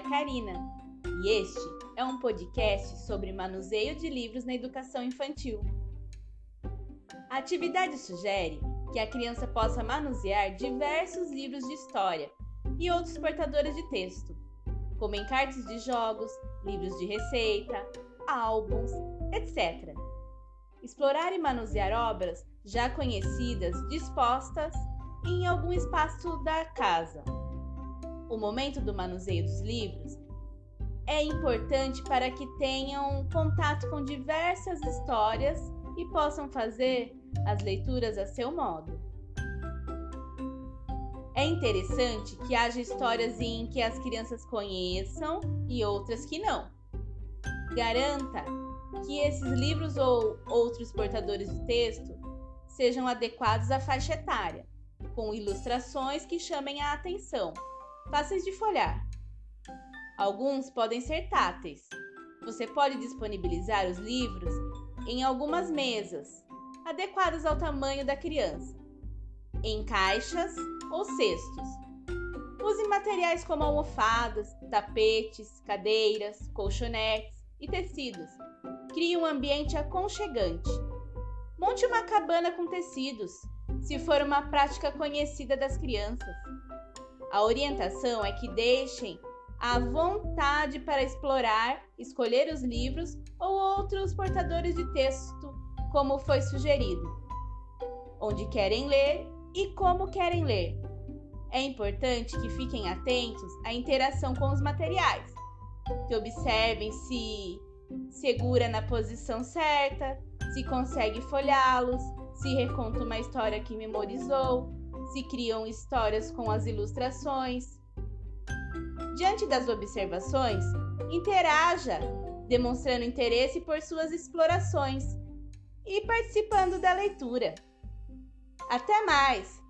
Karina e este é um podcast sobre manuseio de livros na educação infantil. A atividade sugere que a criança possa manusear diversos livros de história e outros portadores de texto, como encartes de jogos, livros de receita, álbuns, etc. Explorar e manusear obras já conhecidas dispostas em algum espaço da casa. O momento do manuseio dos livros é importante para que tenham contato com diversas histórias e possam fazer as leituras a seu modo. É interessante que haja histórias em que as crianças conheçam e outras que não. Garanta que esses livros ou outros portadores de texto sejam adequados à faixa etária, com ilustrações que chamem a atenção, fáceis de folhar. Alguns podem ser táteis. Você pode disponibilizar os livros em algumas mesas, adequadas ao tamanho da criança, em caixas ou cestos. Use materiais como almofadas, tapetes, cadeiras, colchonetes e tecidos. Crie um ambiente aconchegante. Monte uma cabana com tecidos, se for uma prática conhecida das crianças. A orientação é que deixem a vontade para explorar, escolher os livros ou outros portadores de texto, como foi sugerido, onde querem ler e como querem ler. É importante que fiquem atentos à interação com os materiais, que observem se segura na posição certa, se consegue folhá-los, se reconta uma história que memorizou, se criam histórias com as ilustrações Diante das observações, interaja, demonstrando interesse por suas explorações e participando da leitura. Até mais!